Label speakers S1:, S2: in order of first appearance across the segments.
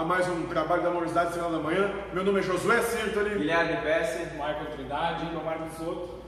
S1: a mais um trabalho da Amorosidade Sinal da Manhã. Meu nome é Josué Sirtoli.
S2: Guilherme Pesce.
S3: Michael Trindade, Leonardo Soto.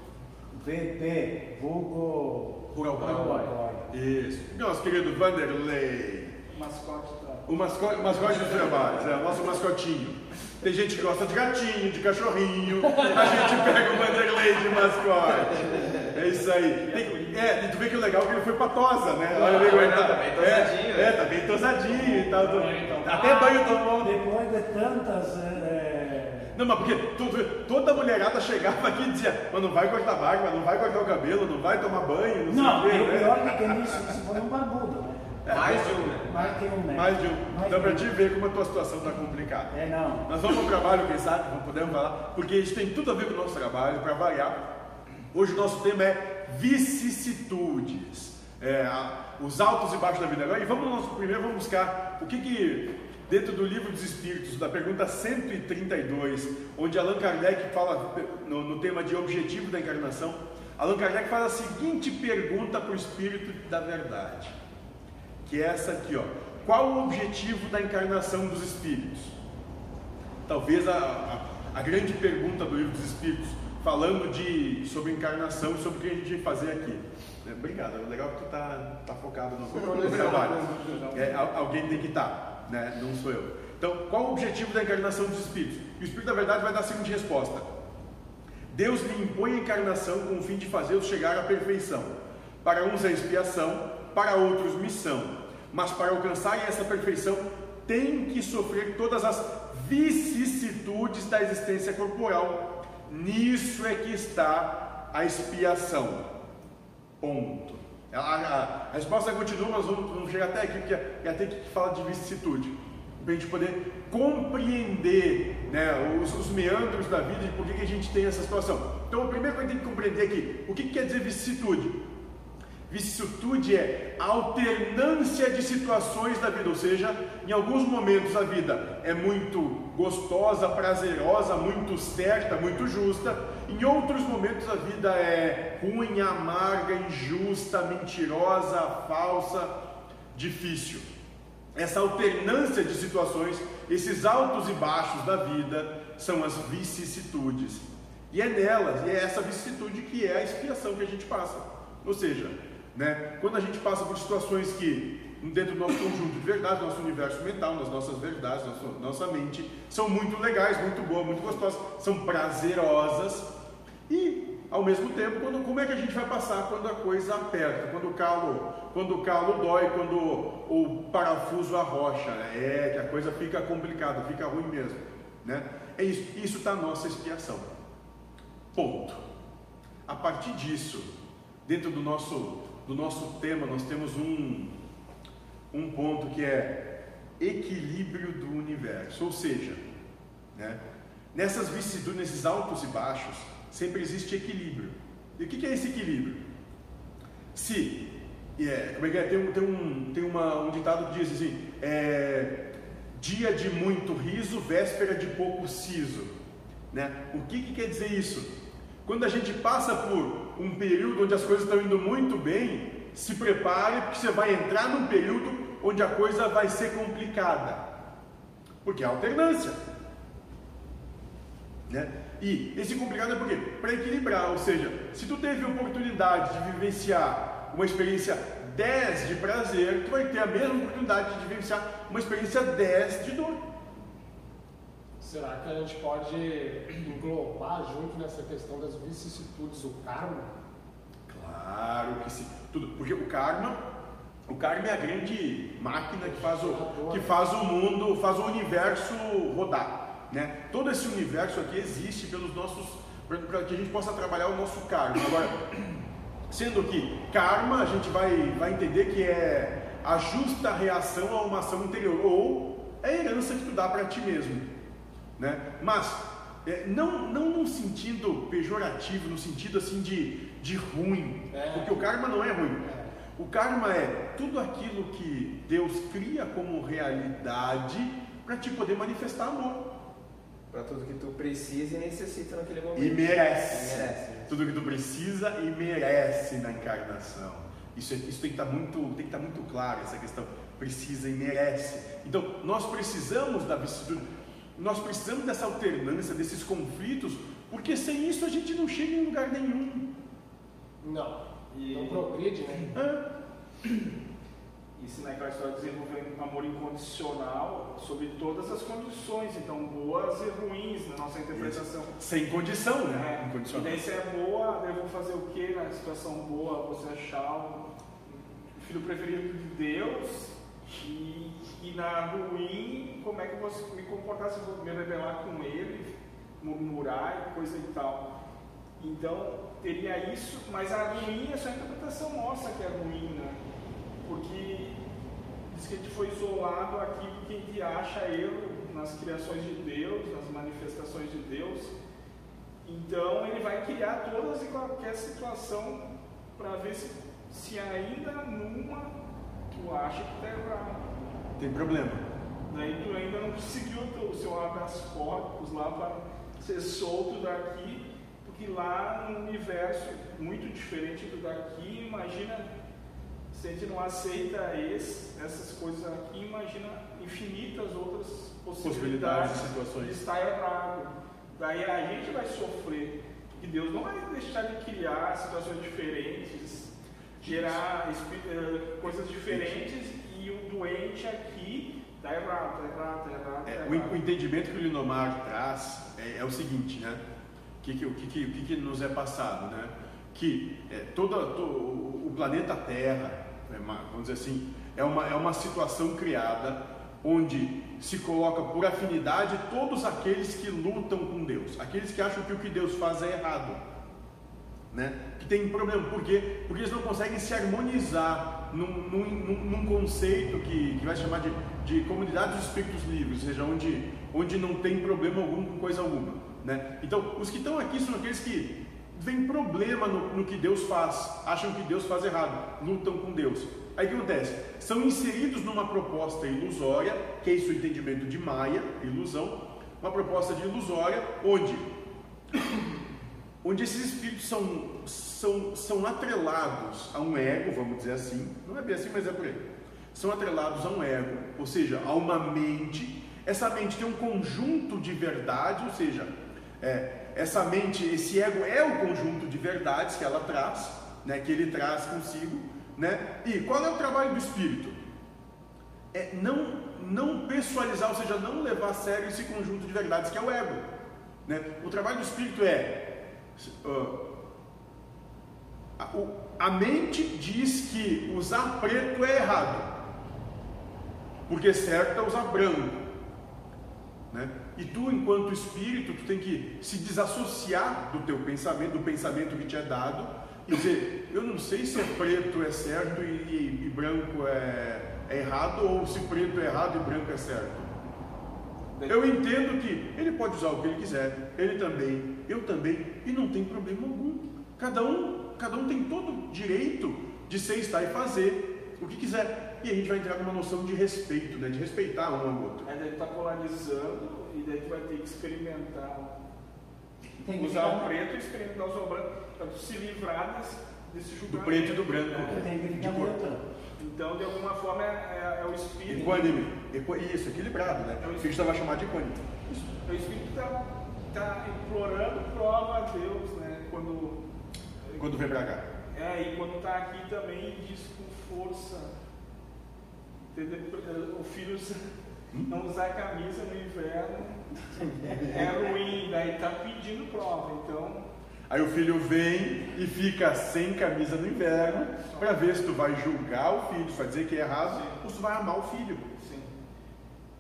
S4: VP, vulgo
S1: Rural Boy.
S4: Rural Boy.
S1: Isso. Nosso querido Vanderlei.
S3: Mascote da.
S1: O mascote, mascote dos trabalhos, é o nosso mascotinho. Tem gente que gosta de gatinho, de cachorrinho, a gente pega o Vanderlei de mascote. É isso aí. Tem- é, e tu vê que o legal é que ele foi patosa, né? Olha bem como ele
S2: tá bem tosadinho,
S1: É,
S2: né?
S1: é, tá bem tosadinho e tal.
S3: Tomado.
S1: Até banho tomou.
S4: Depois de tantas. é,
S1: Não, mas porque tu- toda mulherada chegava aqui e dizia, mas não vai cortar barba, não vai cortar o cabelo, não vai tomar banho, não,
S4: Não,
S1: sei o
S4: o
S1: quê,
S4: pior
S1: né?
S4: é que quem disse isso foi um barbudo, né?
S2: Mais de um, né?
S4: Mais que um, né?
S1: Mais de um.
S4: Mais
S1: Então
S4: de
S1: pra
S4: um.
S1: te ver como a tua situação tá complicada.
S4: É, não.
S1: Nós vamos ao trabalho, quem sabe, não podemos falar, porque isso tem tudo a ver com o nosso trabalho, para variar. Hoje o nosso tema é vicissitudes, é, os altos e baixos da vida. Agora, e vamos no nosso primeiro, vamos buscar o que que dentro do livro dos Espíritos, da pergunta 132, onde Allan Kardec fala no, no tema de objetivo da encarnação, Allan Kardec faz a seguinte pergunta para o Espírito da Verdade, que é essa aqui, ó. Qual o objetivo da encarnação dos Espíritos? talvez a, a, a grande pergunta do livro dos Espíritos, falando de, sobre encarnação e sobre o que a gente vai fazer aqui. É, obrigado, é legal que tu tá, tá focado no, trabalho. É, al- alguém tem que estar, né? não sou eu. Então, qual o objetivo da encarnação dos Espíritos? E o Espírito da Verdade vai dar a seguinte resposta. Deus lhe impõe a encarnação com o fim de fazê-los chegar à perfeição. Para uns é expiação, para outros missão. Mas para alcançarem essa perfeição, tem que sofrer todas as vicissitudes da existência corporal. Nisso é que está a expiação. Ponto. A, a- a resposta continua, mas vamos, vamos chegar até aqui, porque é até que fala de vicissitude. Para a gente poder compreender né, os, os meandros da vida e por que, que a gente tem essa situação. Então, a primeira coisa que a gente tem que compreender aqui, o que, que quer dizer vicissitude? Vicissitude é a alternância de situações da vida, ou seja, em alguns momentos a vida é muito gostosa, prazerosa, muito certa, muito justa, em outros momentos a vida é ruim, amarga, injusta, mentirosa, falsa, difícil. Essa alternância de situações, esses altos e baixos da vida, são as vicissitudes. E é nelas, e é essa vicissitude que é a expiação que a gente passa. Ou seja, né, quando a gente passa por situações que, dentro do nosso conjunto de verdades, nosso universo mental, nas nossas verdades, nossa, nossa mente, são muito legais, muito boas, muito gostosas, são prazerosas, e ao mesmo tempo, quando, como é que a gente vai passar quando a coisa aperta, quando o calo, quando o calo dói, quando o, o parafuso arrocha, é que a coisa fica complicada, fica ruim mesmo, né? É isso, está na nossa expiação. Ponto. A partir disso, dentro do nosso, do nosso tema, nós temos um, um ponto que é equilíbrio do universo, ou seja, né, nessas vicissitudes, nesses altos e baixos, sempre existe equilíbrio. E o que é esse equilíbrio? Se, é, como é que é? Tem, tem, um, tem uma, um ditado que diz assim: é, dia de muito riso, véspera de pouco siso. Né? O que, que quer dizer isso? Quando a gente passa por um período onde as coisas estão indo muito bem, se prepare porque você vai entrar num período onde a coisa vai ser complicada. Porque é alternância. Né? E esse complicado é por quê? Para equilibrar, ou seja, se tu teve a oportunidade de vivenciar uma experiência 10 de prazer, tu vai ter a mesma oportunidade de vivenciar uma experiência 10 de dor.
S3: Será que a gente pode englobar junto nessa questão das vicissitudes o karma?
S1: Claro que sim. Tudo, porque o karma, o karma é a grande máquina que faz o, que faz o mundo, faz o universo rodar. Né? Todo esse universo aqui existe pelos nossos, para que a gente possa trabalhar o nosso karma. Agora, sendo que karma a gente vai, vai entender que é a justa reação a uma ação anterior, ou é a herança que tu dá para ti mesmo. Né? Mas é, não, não num sentido pejorativo, no sentido assim de, de ruim,
S3: É.
S1: porque o karma não é ruim.
S3: É.
S1: O karma é tudo aquilo que Deus cria como realidade para te poder manifestar amor.
S2: Para tudo que tu precisa e necessita naquele momento.
S1: E merece.
S2: E merece. né?
S1: Tudo que tu precisa e merece na encarnação. Isso, é- isso tem que estar muito, tem que estar muito claro essa questão. precisa e merece. Então, nós precisamos da vicissitude, nós precisamos dessa alternância, desses conflitos, porque sem isso a gente não chega em lugar nenhum.
S3: Não.
S2: E-
S3: Não progride, né?
S1: É.
S5: Isso naquela história desenvolvendo um amor incondicional sobre todas as condições, então boas e ruins na nossa interpretação.
S1: Sem condição, né?
S5: É, e
S1: Incondicional.
S5: daí se é boa, eu vou fazer o que na situação boa? Você achar o filho preferido de Deus e, e na ruim, como é que eu vou me comportar se eu vou me rebelar com ele, murmurar e coisa e tal. Então teria isso, mas a ruim é a interpretação nossa que é ruim, né? Porque diz que a gente foi isolado aqui porque a gente acha erro nas criações de Deus, nas manifestações de Deus. Então ele vai criar todas e qualquer situação para ver se, se ainda numa tu acha que está errado.
S1: Tem problema.
S5: Daí tu ainda não conseguiu o seu habeas corpus lá para ser solto daqui, porque lá no universo muito diferente do daqui, imagina se a gente não aceita esse, essas coisas aqui, imagina infinitas outras
S1: Possibilidades
S5: possibilidades
S1: situações.
S5: de estar errado. Daí a gente vai sofrer, porque Deus não vai deixar de criar situações diferentes, gerar eh, coisas diferentes e o doente aqui tá errado, tá errado, tá errado. Tá
S1: É, o, o entendimento que o Linomar traz é, é o seguinte, né? O que, que, que, que, que que nos é passado, né? Que é, toda, to- o planeta Terra, é uma- vamos dizer assim, é uma, é uma situação criada onde se coloca por afinidade todos aqueles que lutam com Deus, aqueles que acham que o que Deus faz é errado né? que tem problema. Por quê? Porque eles não conseguem se harmonizar num, num, num- conceito que, que vai chamar de, de comunidade dos espíritos livres, ou seja, onde, onde não tem problema algum com coisa alguma. Né? Então, os que estão aqui são aqueles que veem problema no, no que Deus faz, acham que Deus faz errado, lutam com Deus. Aí o que acontece? São inseridos numa proposta ilusória, que é isso o entendimento de Maia, ilusão, uma proposta de ilusória, onde onde esses espíritos são, são, são atrelados a um ego, vamos dizer assim, não é bem assim, mas é por aí. São atrelados a um ego, ou seja, a uma mente. Essa mente tem um conjunto de verdades, ou seja, é, essa mente, esse ego é o conjunto de verdades que ela traz, né, que ele traz consigo. Né? E qual é o trabalho do espírito? É não, não pessoalizar, ou seja, não levar a sério esse conjunto de verdades que é o ego. Né? O trabalho do espírito é a, o- a mente diz que usar preto é errado, porque certo é usar branco. Né? E tu, enquanto espírito, tu tem que se desassociar do teu pensamento, do pensamento que te é dado, e dizer, eu não sei se é preto é certo e, e- e branco é, é errado, ou se preto é errado e branco é certo. Eu entendo que ele pode usar o que ele quiser, ele também, eu também, e não tem problema algum. Cada um, cada um tem todo o direito de ser, estar e fazer o que quiser. E a gente vai entrar numa noção de respeito, né? de respeitar um ao outro.
S5: Aí daí tu tá polarizando e daí tu vai ter que experimentar.
S4: Tem que
S5: usar o preto e experimentar usar o branco para tu se livrar desse, desse
S1: Do
S5: julgamento.
S1: preto e do branco.
S5: né?
S4: Tem que
S1: De
S4: ficar
S1: cor.
S5: Então, de alguma forma, é, é- é o espírito.
S1: Equânime. Equa- Isso, equilibrado, né? O que a gente vai chamar de equânime.
S5: O espírito está tá implorando prova a Deus, né? Quando.
S1: Quando vem pra cá.
S5: É, e quando está aqui também diz com força. Entendeu? O filho não usar camisa no inverno é ruim, daí está pedindo prova. Então,
S1: Aí o filho vem e fica sem camisa no inverno para ver se tu vai julgar o filho, se vai dizer que é errado, ou se tu vai amar o filho.
S5: sim.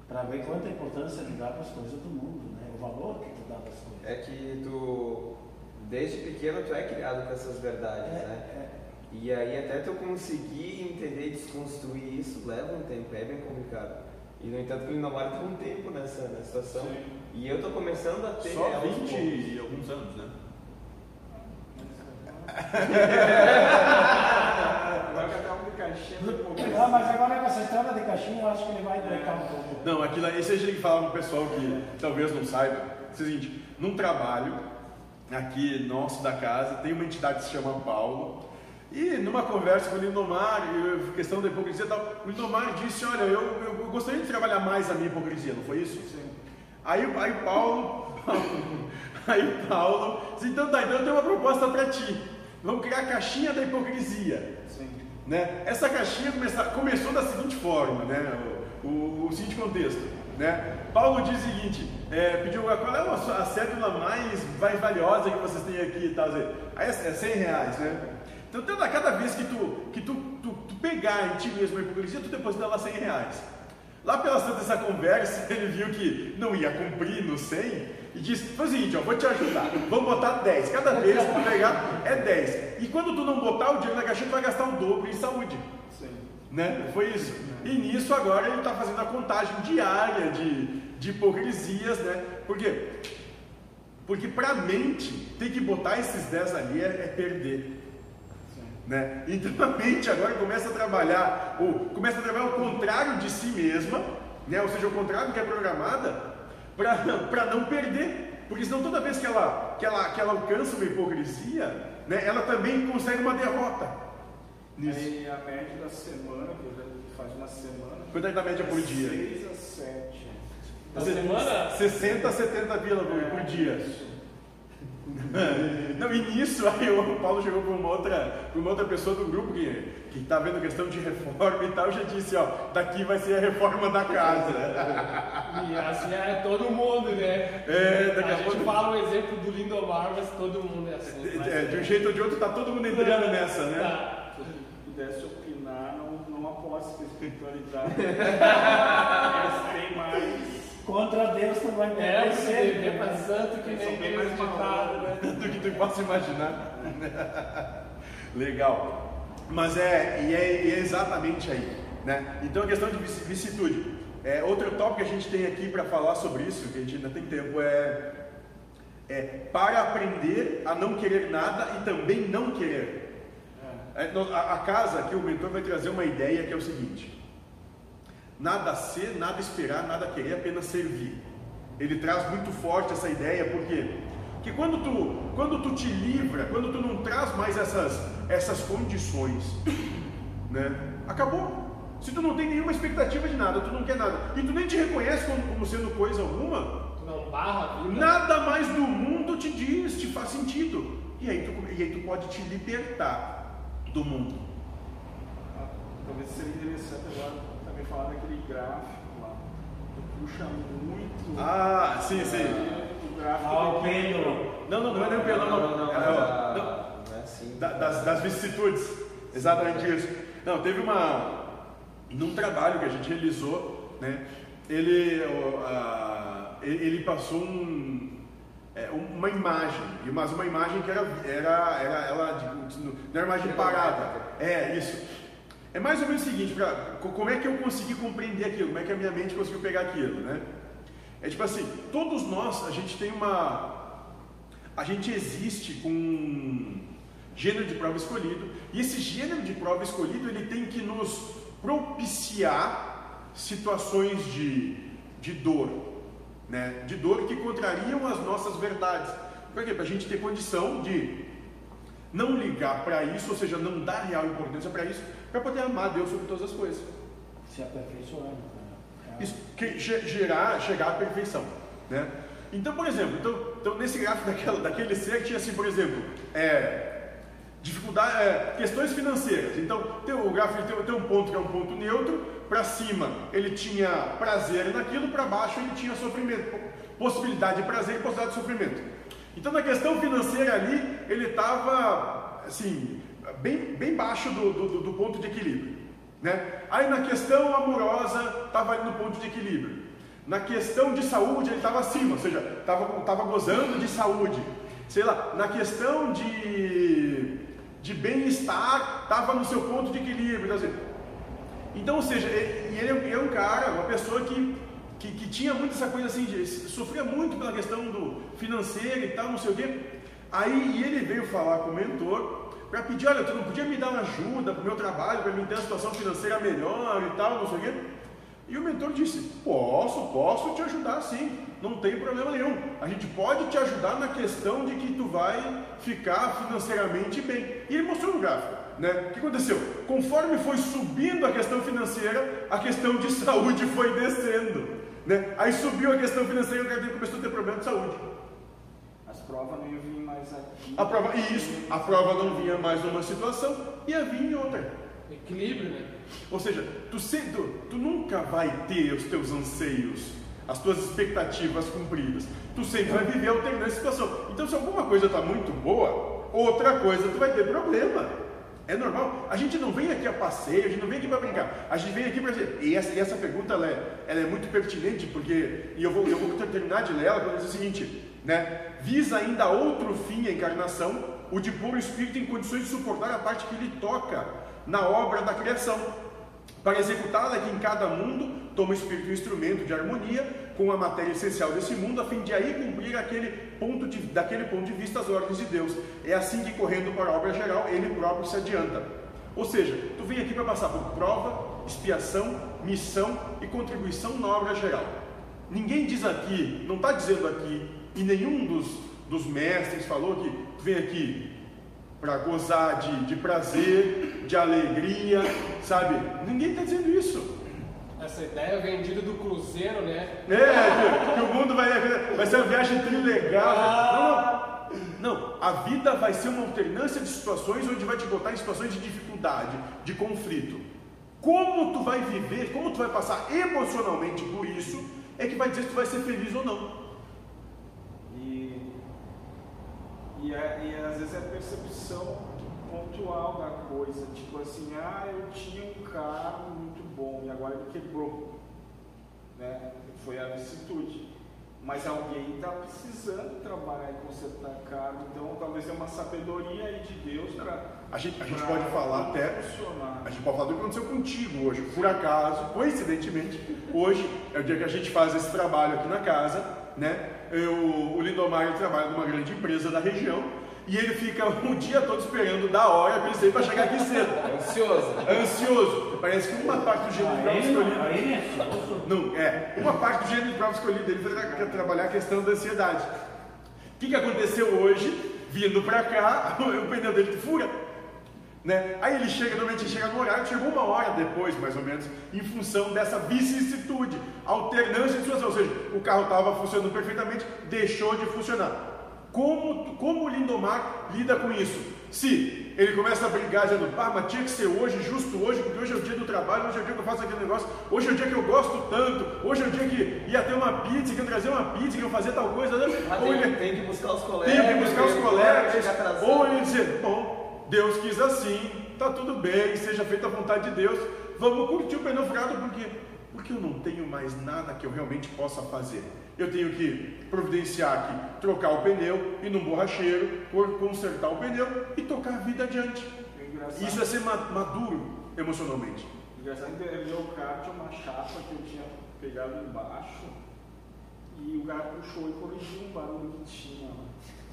S4: Para ver quanta importância tu dá para as coisas do mundo, né? O valor que tu dá para as coisas.
S2: É que tu, desde pequeno, tu é criado com essas verdades,
S4: É,
S2: né?
S4: é.
S2: E aí até tu conseguir entender e desconstruir isso leva um tempo, é bem complicado. E no entanto que o Linomar tem um tempo nessa, nessa situação.
S5: Sim.
S2: E eu tô começando a ter
S1: Só
S2: aos
S1: 20
S2: poucos.
S1: e alguns anos, né?
S5: Um de caixinha.
S4: Ah, mas agora com essa história de caixinha, eu acho que ele vai brecar um pouco.
S1: Não, aquilo aí, isso a gente fala pro pessoal que talvez não saiba. É o seguinte, num trabalho aqui nosso da casa, tem uma entidade que se chama Paulo, E numa conversa com o Lindomar, questão da hipocrisia e tal, o Lindomar disse, olha, eu, eu gostaria de trabalhar mais a minha hipocrisia, não foi isso?
S5: Sim.
S1: Aí, aí Paulo, aí Paulo, disse, então tá, então eu tenho uma proposta para ti. Vamos criar a caixinha da hipocrisia.
S5: Sim.
S1: Né? Essa caixinha começa- começou da seguinte forma, né? o, o- o seguinte contexto. Né? Paulo diz o seguinte, é, pediu qual é a cédula mais, mais valiosa que vocês têm aqui e tal. Aí é, é 100 reais, né? Então toda, cada vez que tu, que tu, tu, tu pegar em ti mesmo a hipocrisia, tu deposita lá 100 reais. Lá pelas tantas dessa conversa, ele viu que não ia cumprir no 100 e disse: Faz o seguinte, ó, vou te ajudar, vamos botar 10. Cada vez que tu pegar é 10. E quando tu não botar o dinheiro na caixinha, tu vai gastar o dobro em saúde.
S5: Sim.
S1: Né? Foi isso. E nisso agora ele está fazendo a contagem diária de, de hipocrisias, né? Por quê? Porque para a mente, ter que botar esses 10 ali é, é perder. Né? Então a mente agora começa a trabalhar, ou começa a trabalhar o contrário de si mesma, né? ou seja, o contrário do que é programada, para não perder. Porque senão toda vez que ela, que ela, que ela alcança uma hipocrisia, né? ela também consegue uma derrota. Nisso.
S5: Aí a média da semana, que já faz uma semana.
S1: Quanto é da média por dia?
S5: 6 a 7.
S3: Na semana?
S1: 60, 70 pila por, por dia. Não, e nisso aí o Paulo chegou para uma outra, pra uma outra pessoa do grupo que que está vendo questão de reforma e tal, já disse, ó, daqui vai ser a reforma da casa.
S3: E assim é todo mundo, né?
S1: É, daqui
S3: a
S1: a
S3: gente
S1: pouco-
S3: fala o exemplo do Lindomar, mas todo mundo é assim. mas
S1: É, de um jeito ou de outro, tá todo mundo entrando nessa, né?
S3: Tá.
S5: Se pudesse opinar, não, não aposto que a espiritualidade. Mais.
S4: Contra Deus tu vai
S3: É,
S4: perder
S3: você
S4: sempre.
S3: vê pra
S4: né?
S3: santo que nem Deus
S5: mais
S3: ditado,
S5: malucos.
S3: né?
S1: do que tu possa imaginar. Legal. Mas é, e é, e é exatamente aí. Né? Então a questão de vici- vicissitude. É, outro tópico que a gente tem aqui para falar sobre isso, que a gente ainda tem tempo, é, é para aprender a não querer nada e também não querer. É, no- a, a casa aqui, o mentor vai trazer uma ideia que é o seguinte: nada ser, nada esperar, nada querer, apenas servir. Ele traz muito forte essa ideia? Porque quando tu, quando tu te livra, quando tu não traz mais essas, essas condições, né? Acabou. Se tu não tem nenhuma expectativa de nada, tu não quer nada, e tu nem te reconhece como, como sendo coisa alguma,
S3: Tu não barra a vida.
S1: Nada mais do mundo te diz, te faz sentido. E aí tu, e aí tu pode te libertar do mundo.
S5: Ah, Talvez seria interessante agora também falar daquele gráfico lá. Tu puxa muito.
S1: Ah, sim, sim.
S5: O gráfico.
S4: Ah, o Pedro.
S1: Não, não, não é nem o pelão, não.
S2: não, não,
S1: É, não,
S2: não é assim.
S1: da- das, das vicissitudes. Exatamente isso. Não, teve uma. Num trabalho que a gente realizou, né? Ele, a- ele passou um, é, uma imagem, mas uma imagem que era, era, era ela de- não era imagem parada. É, isso. É mais ou menos o seguinte, pra, co- como é que eu consegui compreender aquilo? Como é que a minha mente conseguiu pegar aquilo, né? É tipo assim, todos nós, a gente tem uma. A gente existe com um gênero de prova escolhido, e esse gênero de prova escolhido ele tem que nos propiciar situações de, de dor, né? De dor que contrariam as nossas verdades. Por quê? Para a gente ter condição de não ligar para isso, ou seja, não dar real importância para isso, para poder amar Deus sobre todas as coisas.
S4: Se aperfeiçoando. né?
S1: Isso que ge- gerar, chegar à perfeição, né? Então, por exemplo, então, então nesse gráfico daquela, daquele ser tinha assim, por exemplo, é, dificuldade, é, questões financeiras. Então, tem, o gráfico tem, tem um ponto que é um ponto neutro, para cima ele tinha prazer naquilo, para baixo ele tinha sofrimento, possibilidade de prazer e possibilidade de sofrimento. Então, na questão financeira ali, ele estava assim, bem, bem baixo do, do, do ponto de equilíbrio. Né? Aí na questão amorosa estava ali no ponto de equilíbrio. Na questão de saúde ele estava acima, ou seja, estava tava gozando de saúde. Sei lá, na questão de, de bem-estar estava no seu ponto de equilíbrio. Então, ou seja, e- e ele é- é um cara, uma pessoa que, que, que tinha muito essa coisa assim, de, sofria muito pela questão do financeiro e tal, não sei o quê. Aí ele veio falar com o mentor para pedir, olha, tu não podia me dar uma ajuda para o meu trabalho, para mim ter uma situação financeira melhor e tal, não sei o quê. E o mentor disse: Posso, posso te ajudar sim, não tem problema nenhum. A gente pode te ajudar na questão de que tu vai ficar financeiramente bem. E ele mostrou no gráfico. Né? O que aconteceu? Conforme foi subindo a questão financeira, a questão de saúde foi descendo. Né? Aí subiu a questão financeira e o cara começou a ter problema de saúde.
S5: As provas não vir mais aqui.
S1: A prova, isso, a prova não vinha mais numa situação, ia vir em outra.
S3: Equilíbrio, né?
S1: Ou seja, tu, tu, tu nunca vai ter os teus anseios, as tuas expectativas cumpridas. Tu sempre vai viver alternando a situação. Então, se alguma coisa está muito boa, outra coisa tu vai ter problema. É normal. A gente não vem aqui a passeio, a gente não vem aqui para brincar. A gente vem aqui para dizer. E essa, e essa pergunta ela é, ela é muito pertinente, porque. E eu vou, eu vou terminar de ler ela quando diz o seguinte: né? Visa ainda outro fim a encarnação, o de pôr o espírito em condições de suportar a parte que lhe toca na obra da criação. Para executá-la, que em cada mundo toma o espírito um instrumento de harmonia com a matéria essencial desse mundo, a fim de aí cumprir aquele ponto de, daquele ponto de vista as ordens de Deus. É assim que, correndo para a obra geral, ele próprio se adianta. Ou seja, tu vem aqui para passar por prova, expiação, missão e contribuição na obra geral. Ninguém diz aqui, não está dizendo aqui, e nenhum dos, dos mestres falou que tu vem aqui para gozar de, de prazer, de alegria, sabe? Ninguém está dizendo isso.
S3: Essa ideia vendida do cruzeiro, né?
S1: É, que, que o mundo vai, vai ser uma viagem trilegal. Não, não. Não, a vida vai ser uma alternância de situações onde vai te botar em situações de dificuldade, de conflito. Como tu vai viver, como tu vai passar emocionalmente por isso, é que vai dizer se tu vai ser feliz ou não.
S5: E, e, é- e às vezes é a percepção pontual da coisa. Tipo assim, ah, eu tinha um carro muito bom e agora ele quebrou. Né? Foi a vicissitude. Mas alguém está precisando trabalhar e consertar carro, então talvez é uma sabedoria aí de Deus para.
S1: A gente, a gente pode falar até
S5: funcionar.
S1: A gente pode falar do que aconteceu contigo hoje. Por acaso, coincidentemente, hoje é o dia que a gente faz esse trabalho aqui na casa, né? Eu, o Lindomar ele trabalha numa grande empresa da região e ele fica o dia todo esperando da hora para ele para chegar aqui cedo.
S2: Ansioso.
S1: Ansioso. Parece que uma parte do gênero de prova escolhido.
S4: aí é.
S1: Não, é. Uma parte do gênero de prova escolhido dele foi tra- trabalhar a questão da ansiedade. O que, que aconteceu hoje? Vindo para cá, o pneu dele fura. Né? Aí ele chega, normalmente ele chega no horário, chegou uma hora depois, mais ou menos, em função dessa vicissitude, alternância de situação, ou seja, o carro estava funcionando perfeitamente, deixou de funcionar. Como, como o Lindomar lida com isso? Se ele começa a brigar dizendo, pá, mas tinha que ser hoje, justo hoje, porque hoje é o dia do trabalho, hoje é o dia que eu faço aquele negócio, hoje é o dia que eu gosto tanto, hoje é o dia que ia ter uma pizza, que eu trazer uma pizza, que eu fazer tal coisa, né? Ou
S2: tem,
S1: ele-
S2: tem que buscar os colegas.
S1: tem que buscar os colegas, ou ele dizer, bom, Deus quis assim, tá tudo bem, seja feita a vontade de Deus, vamos curtir o pneu furado, por quê? Porque eu não tenho mais nada que eu realmente possa fazer. Eu tenho que providenciar aqui, trocar o pneu, ir num borracheiro, consertar o pneu e tocar a vida adiante.
S5: Engraçado,
S1: Isso é ser ma- maduro emocionalmente.
S5: engraçado é que ele o carro tinha uma chapa que eu tinha pegado embaixo e o cara puxou e corrigiu um barulho que tinha.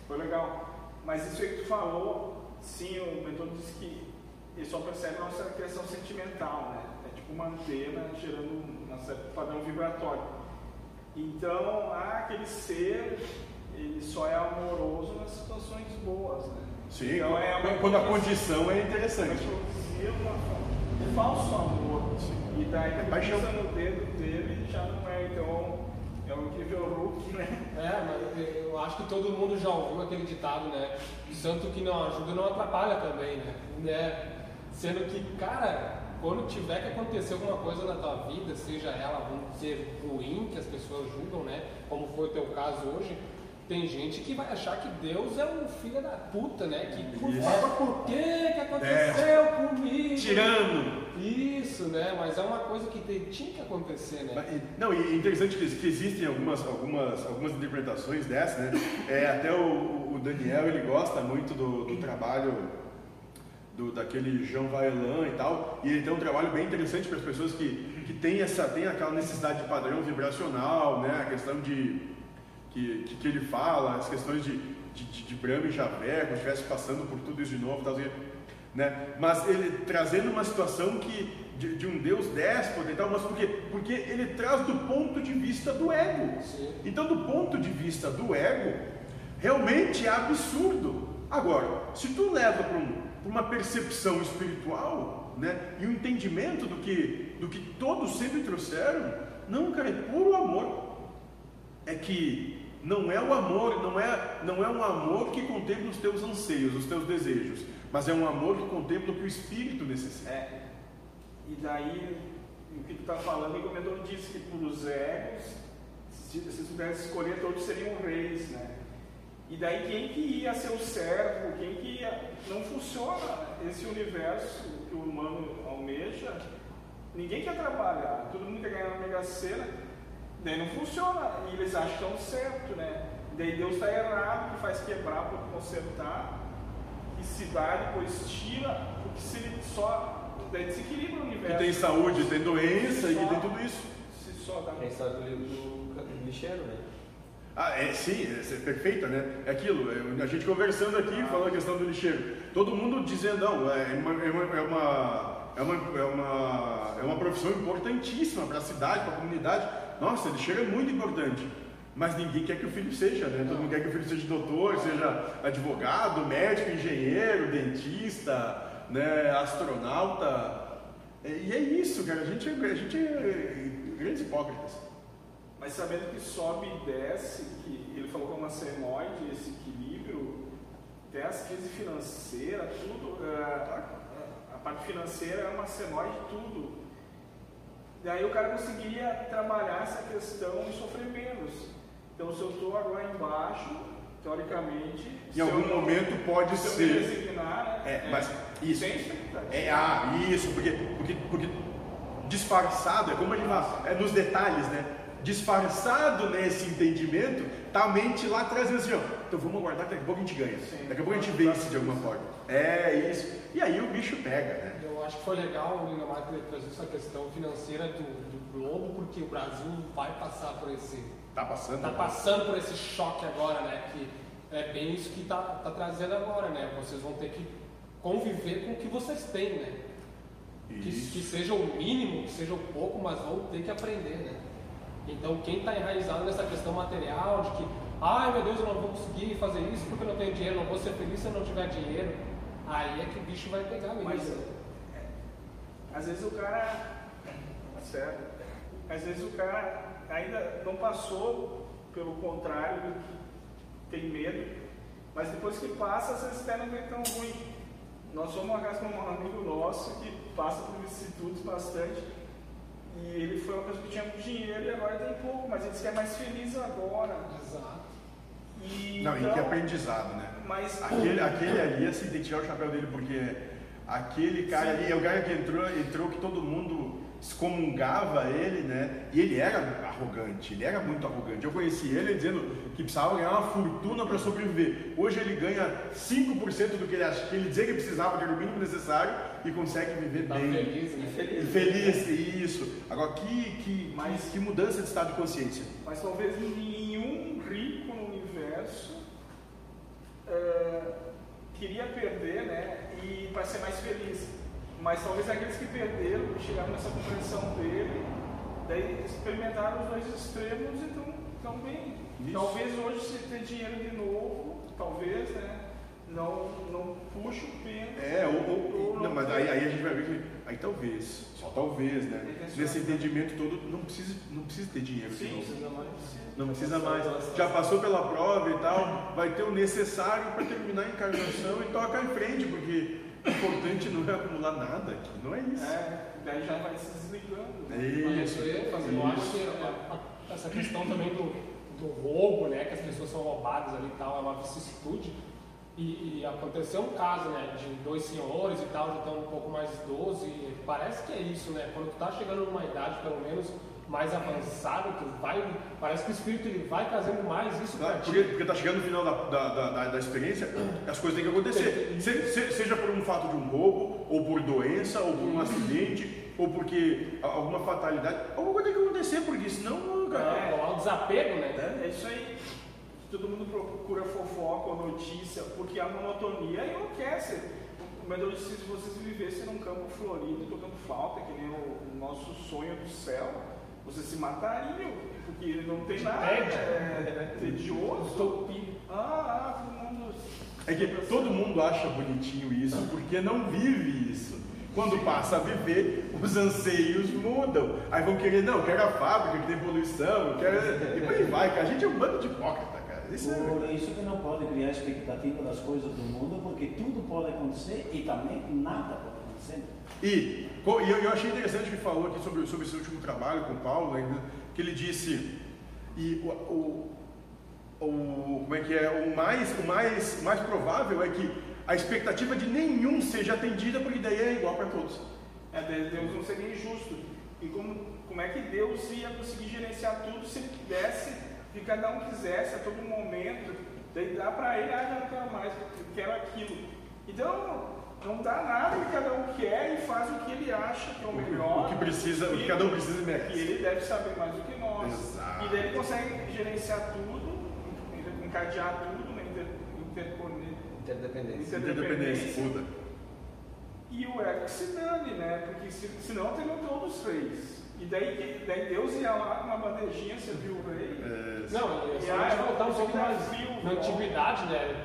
S5: Foi legal. Mas isso aí que tu falou, sim, o mentor disse que ele só percebe a nossa criação sentimental, né? É tipo uma antena gerando um certo padrão vibratório. Então, ah, aquele ser, ele só é amoroso nas situações boas, né?
S1: Sim,
S5: Então, é uma
S1: quando a
S5: condição-
S1: é interessante.
S5: produzir uma, um falso amor. E daí quando
S1: Paixão.
S5: no dedo dele já não é, então é o né?
S3: É, mas eu acho que todo mundo já ouviu aquele ditado, né? Santo que não ajuda não atrapalha também, né? né? Sendo que, cara, quando tiver que acontecer alguma coisa na tua vida, seja ela, vamos dizer, ruim, que as pessoas julgam, né? Como foi o teu caso hoje, tem gente que vai achar que Deus é um filho da puta, né? Que, por favor, por que que aconteceu comigo?
S1: Tirando.
S3: Isso, né? Mas é uma coisa que te- tinha que acontecer, né?
S1: Não, e é interessante que, que existem algumas, algumas, algumas interpretações dessa, né? É, até o, o Daniel, ele gosta muito do, do trabalho do, daquele Jean Vaillant e tal, e ele tem um trabalho bem interessante para as pessoas que, que têm, essa, têm aquela necessidade de padrão vibracional, né? A questão de... Que, que, que ele fala, as questões de, de, de, Brahma e Javé, como se estivesse passando por tudo isso de novo, tal. Né? Mas ele trazendo uma situação que de, de um Deus déspota e tal, mas por quê? Porque ele traz do ponto de vista do ego.
S3: Sim.
S1: Então, do ponto de vista do ego, realmente é absurdo. Agora, se tu leva para um, uma percepção espiritual, né, e um entendimento do que, do que todos sempre trouxeram, não, cara, é puro amor. É que não é o amor, não é, não é um amor que contempla os teus anseios, os teus desejos, mas é um amor que contempla o que o espírito necessita.
S5: É. E daí, o que tu tá falando, o Comendador disse que por os egos, se, se pudesse escolher, todos seriam reis, né? E daí quem que ia ser o servo, quem que ia... Não funciona esse universo que o humano almeja, ninguém quer trabalhar, todo mundo quer ganhar na Mega Sena, daí não funciona, e eles acham que estão certo, né? Daí Deus está errado, que faz quebrar para consertar, e se dá, depois tira, porque se ele só... Daí desequilibra o
S1: Que
S5: universo.
S1: tem saúde, tem doença e que tem tudo isso.
S5: Se só dá...
S2: A história do livro do, lixeiro, né?
S1: Ah, é sim, é, é perfeita, né? É aquilo, é, a gente conversando aqui, falando a questão do lixeiro. Todo mundo dizendo, não, é uma, é uma, é uma, é uma, é uma, é uma profissão importantíssima para a cidade, para a comunidade. Nossa, lixeiro é muito importante. Mas ninguém quer que o filho seja, né? Todo mundo quer que o filho seja doutor, seja advogado, médico, engenheiro, dentista, né? astronauta. E é isso, cara. A gente, é- a gente é grandes hipócritas.
S5: Mas sabendo que sobe e desce, que ele falou que é uma senoide, esse equilíbrio, até as crises financeiras, tudo, é, a, a parte financeira é uma senoide tudo. Daí o cara conseguiria trabalhar essa questão e sofrer menos. Então se eu estou agora embaixo, teoricamente,
S1: Em algum
S5: eu
S1: momento pode
S5: se eu me
S1: ser.
S5: resignar, né,
S1: É, mas isso. É, ah, isso, porque, porque, porque disfarçado, é como a gente fala, é nos detalhes, né? Disfarçado nesse entendimento, tá a mente lá atrás assim, ó. Então vamos aguardar que daqui a pouco a gente ganha.
S5: Sim.
S1: Daqui a pouco a gente vence de alguma forma. É isso. E aí o bicho pega, né?
S3: Eu acho que foi legal o Linamar ter trazido essa questão financeira do, do globo, porque o Brasil vai passar por esse.
S1: Tá passando.
S3: Está passando por esse choque agora, né? Que é bem isso que está tá trazendo agora, né? Vocês vão ter que conviver com o que vocês têm, né? Que, que seja o mínimo, que seja o pouco, mas vão ter que aprender, né? Então, quem está enraizado nessa questão material de que, ai meu Deus, eu não vou conseguir fazer isso porque eu não tenho dinheiro, não vou ser feliz se eu não tiver dinheiro, aí é que o bicho vai pegar mesmo.
S5: Mas é, às vezes o cara. Tá certo. Às vezes o cara ainda não passou pelo contrário do que tem medo, mas depois que passa, às vezes até não vem tão ruim. Nós somos uma casa um amigo nosso que passa por institutos bastante. E ele foi uma pessoa que tinha muito dinheiro e agora tem pouco, mas ele é mais feliz agora.
S3: Exato.
S5: E,
S1: Não, e
S5: então,
S1: que aprendizado, né?
S5: Mas
S1: Aquele, aquele ali, assim, tem que tirar o chapéu dele, porque aquele cara ali é o cara que entrou, entrou que todo mundo excomungava ele, né? E ele era arrogante, ele era muito arrogante. Eu conheci ele dizendo que precisava ganhar uma fortuna para sobreviver. Hoje ele ganha 5% do que ele, ach- que ele dizia que precisava, que era o mínimo necessário, e consegue viver
S3: Tá
S1: bem.
S3: feliz, né?
S2: Feliz.
S1: Feliz, isso. Agora, que, que,
S5: Mas-
S1: que, mudança de estado de consciência.
S5: Mas talvez nenhum rico no universo eh, queria perder, né? E para ser mais feliz. Mas talvez aqueles que perderam, que chegaram nessa compreensão dele, daí experimentaram os dois extremos e estão tão bem.
S1: Isso.
S5: Talvez hoje se ter dinheiro de novo, talvez, né? Não, não puxa o pêndulo.
S1: É, ou, ou-
S5: ou
S1: não, mas aí, aí a gente vai ver que. Aí talvez, só talvez, né? Nesse entendimento todo, não precisa, não precisa ter dinheiro. de
S5: Sim,
S1: novo.
S2: Precisa mais.
S1: Não precisa mais. Já passou pela prova e tal, vai ter o necessário para terminar a encarnação e tocar em frente, porque o importante não é acumular nada aqui, não é isso.
S5: É, daí já vai se desligando.
S1: É isso.
S3: eu ia fazer, eu acho que essa questão também do, do roubo, né, que as pessoas são roubadas ali e tal, é uma vicissitude. E, e aconteceu um caso, né, de dois senhores e tal, já estão um pouco mais idosos, e parece que é isso, né, quando tu tá chegando numa idade pelo menos mais avançada, tu vai, parece que o espírito ele vai trazendo mais isso pra
S1: Tá,
S3: ti.
S1: Porque, porque tá chegando no final da, da, da, da- da experiência, as coisas têm que acontecer. Se- se- seja por um fato de um roubo, ou por doença, ou por um acidente, ou porque alguma fatalidade. Alguma coisa tem que acontecer, porque senão, cara.
S3: É, rolar o desapego, né?
S5: É isso aí. Todo mundo procura fofoca ou notícia, porque a monotonia enlouquece. Mas eu disse, se vocês vivessem num campo florido, tocando flauta, que nem o, o nosso sonho do céu, vocês se matariam, porque não tem nada.
S3: tédio.
S5: É, tedioso.
S3: Utopia.
S5: Ah, ah, todo mundo.
S1: É que todo mundo acha bonitinho isso porque não vive isso. Quando passa a viver, os anseios mudam. Aí vão querer, não, eu quero a fábrica que tem poluição, eu quero. E por aí vai, cara. A gente é um bando de hipócrita, Isso é.
S4: Por isso que não pode criar expectativa das coisas do mundo, porque tudo pode acontecer e também nada pode acontecer.
S1: E, e eu, eu achei interessante que ele falou aqui sobre, sobre esse último trabalho com o Paulo, ainda, que ele disse, e o, o, o- como é que é, o mais, o, mais, mais provável é que a expectativa de nenhum seja atendida, porque daí é igual para todos.
S5: É, de- Deus não seria injusto. E como, como é que Deus ia conseguir gerenciar tudo se ele pudesse, que cada um quisesse a todo momento, daí dá para ele, ah, já não quero mais, eu quero aquilo. Então, não dá nada que cada um quer e faz o que ele acha que é o melhor.
S1: O que precisa, o que cada um precisa e
S5: E
S1: merece.
S5: ele deve saber mais do que nós.
S1: Exato.
S5: E daí ele consegue gerenciar tudo, encadear tudo, né, inter.
S2: Interdependência.
S1: Interdependência, muda.
S5: E o ego se dane, né? Porque se, senão teriam todos os reis. E daí, que- daí Deus ia lá com uma bandejinha, serviu o rei.
S1: É,
S3: Não, e se a
S5: aí,
S3: gente voltar um pouco mais
S5: frio,
S3: na antiguidade, né?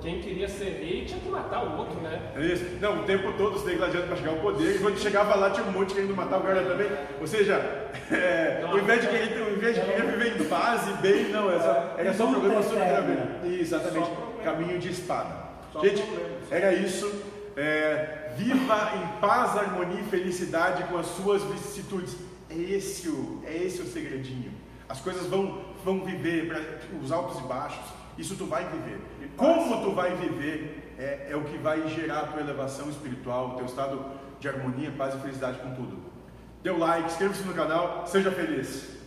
S3: Quem queria ser rei tinha que matar o outro, né?
S1: É isso. Não, o tempo todo você gladiando para chegar ao poder, e quando chegava lá tinha um monte querendo matar o cara também. Ou seja, é, ao, invés de querer, ao invés de querer viver em paz e bem, não, era só, era só
S4: Luta
S1: problema sobre a. Exatamente,
S5: Só
S1: caminho de espada.
S5: Só
S1: Gente, era isso. É, viva em paz, harmonia e felicidade com as suas vicissitudes. É esse o, é esse o segredinho. As coisas vão, vão viver, pra- os altos e baixos. Isso tu vai viver. Como tu vai viver é, é o que vai gerar a tua elevação espiritual, o teu estado de harmonia, paz e felicidade com tudo. Dê o like, inscreva-se no canal, seja feliz.